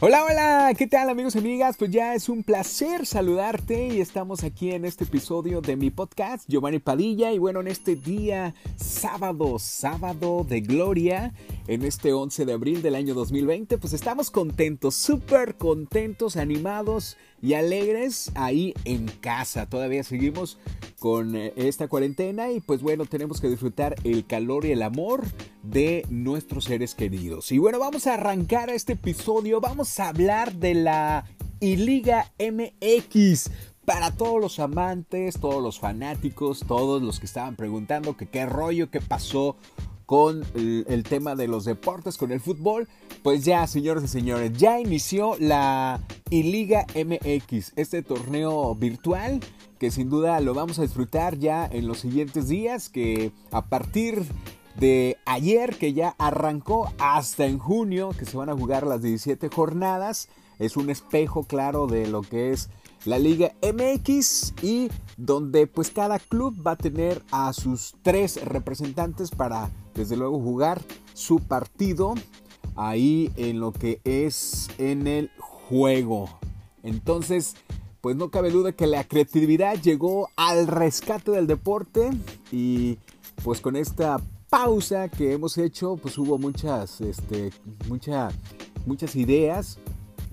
Hola, hola, ¿qué tal amigos y amigas? Pues ya es un placer saludarte y estamos aquí en este episodio de mi podcast, Giovanni Padilla, y bueno, en este día sábado, sábado de gloria, en este 11 de abril del año 2020, pues estamos contentos, súper contentos, animados y alegres ahí en casa. Todavía seguimos con eh, esta cuarentena y pues bueno, tenemos que disfrutar el calor y el amor de nuestros seres queridos. Y bueno, vamos a arrancar este episodio, vamos a hablar de la I-Liga MX. Para todos los amantes, todos los fanáticos, todos los que estaban preguntando qué rollo, qué pasó con el, tema de los deportes, con el fútbol, pues ya, señores y señores, ya inició la I-Liga MX, este torneo virtual que sin duda lo vamos a disfrutar ya en los siguientes días, que a partir de ayer que ya arrancó hasta en junio que se van a jugar las 17 jornadas. Es un espejo claro de lo que es la Liga MX y donde pues cada club va a tener a sus tres representantes para desde luego jugar su partido ahí en lo que es en el juego. Entonces, pues no cabe duda que la creatividad llegó al rescate del deporte y pues con esta pausa que hemos hecho, pues hubo muchas, este, muchas ideas.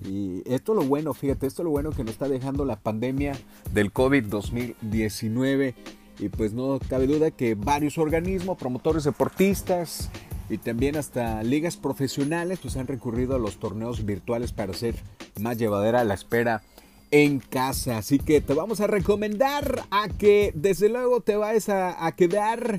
Y esto lo bueno, fíjate, esto lo bueno que nos está dejando la pandemia del COVID 2019. Y pues no cabe duda que varios organismos, promotores deportistas y también hasta ligas profesionales pues han recurrido a los torneos virtuales para hacer más llevadera la espera en casa. Así que te vamos a recomendar a que desde luego te vayas a, quedar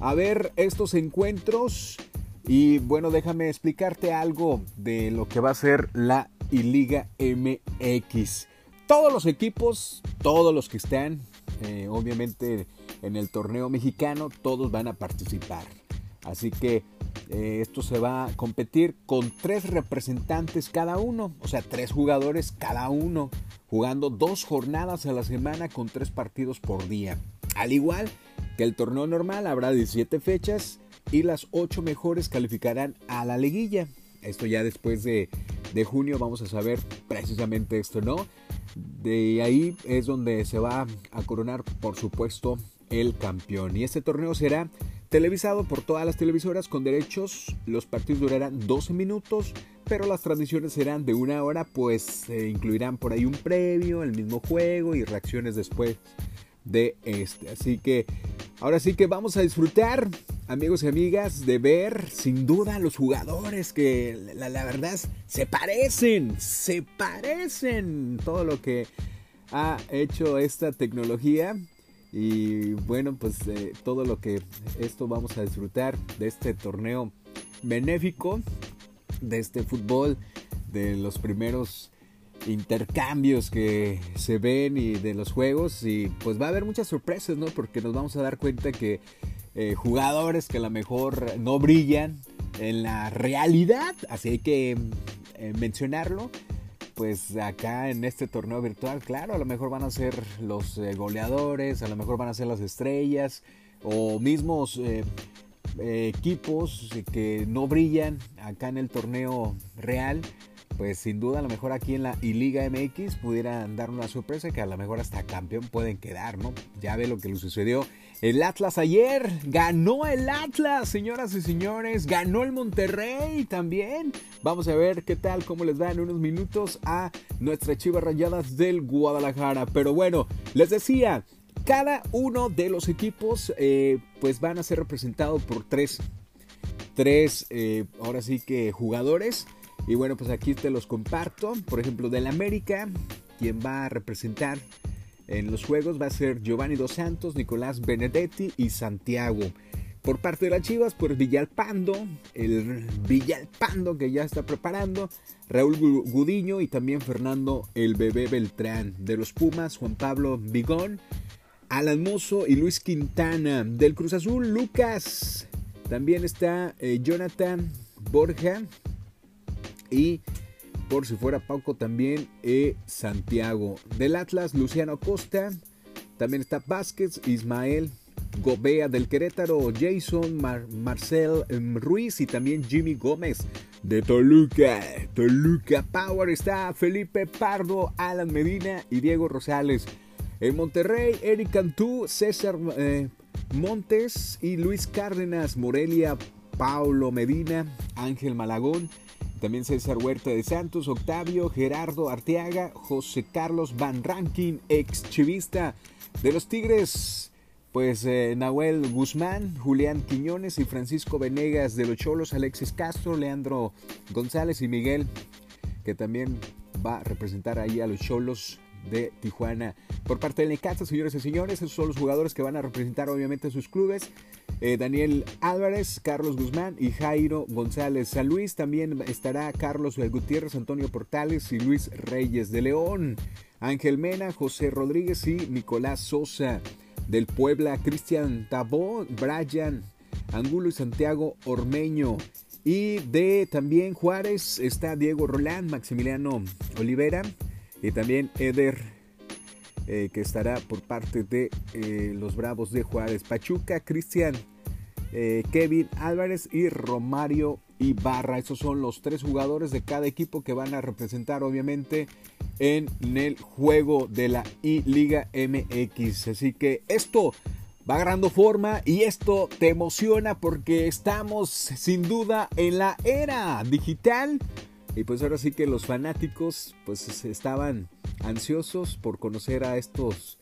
a ver estos encuentros. Y bueno, déjame explicarte algo de lo que va a ser la I-Liga MX. Todos los equipos, todos los que están, eh, obviamente en el torneo mexicano, todos van a participar. Así que eh, esto se va a competir con tres representantes cada uno, o sea, tres jugadores cada uno, jugando dos jornadas a la semana con tres partidos por día. Al igual el torneo normal habrá 17 fechas y las 8 mejores calificarán a la liguilla. Esto ya después de, junio vamos a saber precisamente esto, ¿no? De ahí es donde se va a coronar, por supuesto, el campeón. Y este torneo será televisado por todas las televisoras con derechos. Los partidos durarán 12 minutos, pero las transmisiones serán de una hora, pues se incluirán por ahí un previo, el mismo juego y reacciones después de este. Así que Ahora sí que vamos a disfrutar, amigos y amigas, de ver sin duda los jugadores que la, verdad se parecen, se parecen todo lo que ha hecho esta tecnología. Y bueno, pues eh, todo lo que esto vamos a disfrutar de este torneo benéfico, de este fútbol, de los primeros intercambios que se ven y de los juegos y pues va a haber muchas sorpresas, ¿no? Porque nos vamos a dar cuenta que eh, jugadores que a lo mejor no brillan en la realidad, así hay que eh, mencionarlo, pues acá en este torneo virtual, claro, a lo mejor van a ser los eh, goleadores, a lo mejor van a ser las estrellas o mismos equipos que no brillan acá en el torneo real pues sin duda a lo mejor aquí en la I-Liga MX pudieran dar una sorpresa que a lo mejor hasta campeón pueden quedar, ¿no? Ya ve lo que le sucedió. El Atlas ayer ganó el Atlas, señoras y señores, ganó el Monterrey también. Vamos a ver qué tal, cómo les va en unos minutos a nuestras chivas rayadas del Guadalajara. Pero bueno, les decía, cada uno de los equipos eh, pues van a ser representados por tres, tres, eh, ahora sí que jugadores y bueno, pues aquí te los comparto. Por ejemplo, del América, quien va a representar en los juegos va a ser Giovanni Dos Santos, Nicolás Benedetti y Santiago. Por parte de las Chivas, pues Villalpando, el Villalpando que ya está preparando, Raúl Gudiño y también Fernando el Bebé Beltrán. De los Pumas, Juan Pablo Vigón, Alan Mozo y Luis Quintana. Del Cruz Azul, Lucas. También está eh, Jonathan Borja, y por si fuera poco también eh, Santiago. Del Atlas, Luciano Costa. También está Vázquez, Ismael, Gobea del Querétaro, Jason Marcel em, Ruiz y también Jimmy Gómez de Toluca. Toluca Power está Felipe Pardo, Alan Medina y Diego Rosales. En Monterrey, Eric Cantú, César eh, Montes y Luis Cárdenas, Morelia, Paulo Medina, Ángel Malagón, también César Huerta de Santos, Octavio, Gerardo Arteaga, José Carlos Van Rankin, ex chivista de los Tigres, pues eh, Nahuel Guzmán, Julián Quiñones y Francisco Venegas de los Cholos, Alexis Castro, Leandro González y Miguel, que también va a representar ahí a los Cholos de Tijuana. Por parte del Necaxa, señores y señores, esos son los jugadores que van a representar obviamente sus clubes. Eh, Daniel Álvarez, Carlos Guzmán y Jairo González. San Luis también estará Carlos Gutiérrez, Antonio Portales y Luis Reyes de León. Ángel Mena, José Rodríguez y Nicolás Sosa. Del Puebla, Cristian Tabó, Brian Angulo y Santiago Ormeño. Y de también Juárez está Diego Rolán, Maximiliano Olivera, y también Eder, eh, que estará por parte de eh, los Bravos de Juárez. Pachuca, Cristian, eh, Kevin Álvarez y Romario Ibarra. Esos son los tres jugadores de cada equipo que van a representar obviamente en el juego de la I-Liga MX. Así que esto va agarrando forma y esto te emociona porque estamos sin duda en la era digital y pues ahora sí que los fanáticos pues estaban ansiosos por conocer a estos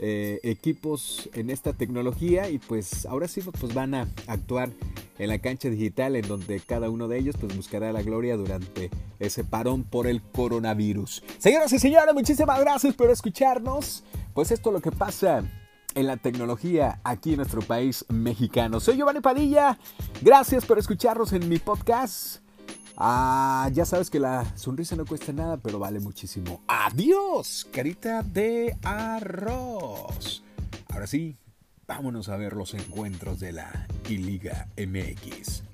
eh, equipos en esta tecnología y pues ahora sí pues van a actuar en la cancha digital en donde cada uno de ellos pues buscará la gloria durante ese parón por el coronavirus. Señoras y señores, muchísimas gracias por escucharnos. Pues esto es lo que pasa en la tecnología aquí en nuestro país mexicano. Soy Giovanni Padilla. Gracias por escucharnos en mi podcast. Ah, ya sabes que la sonrisa no cuesta nada, pero vale muchísimo. Adiós, carita de arroz. Ahora sí, vámonos a ver los encuentros de la I-Liga MX.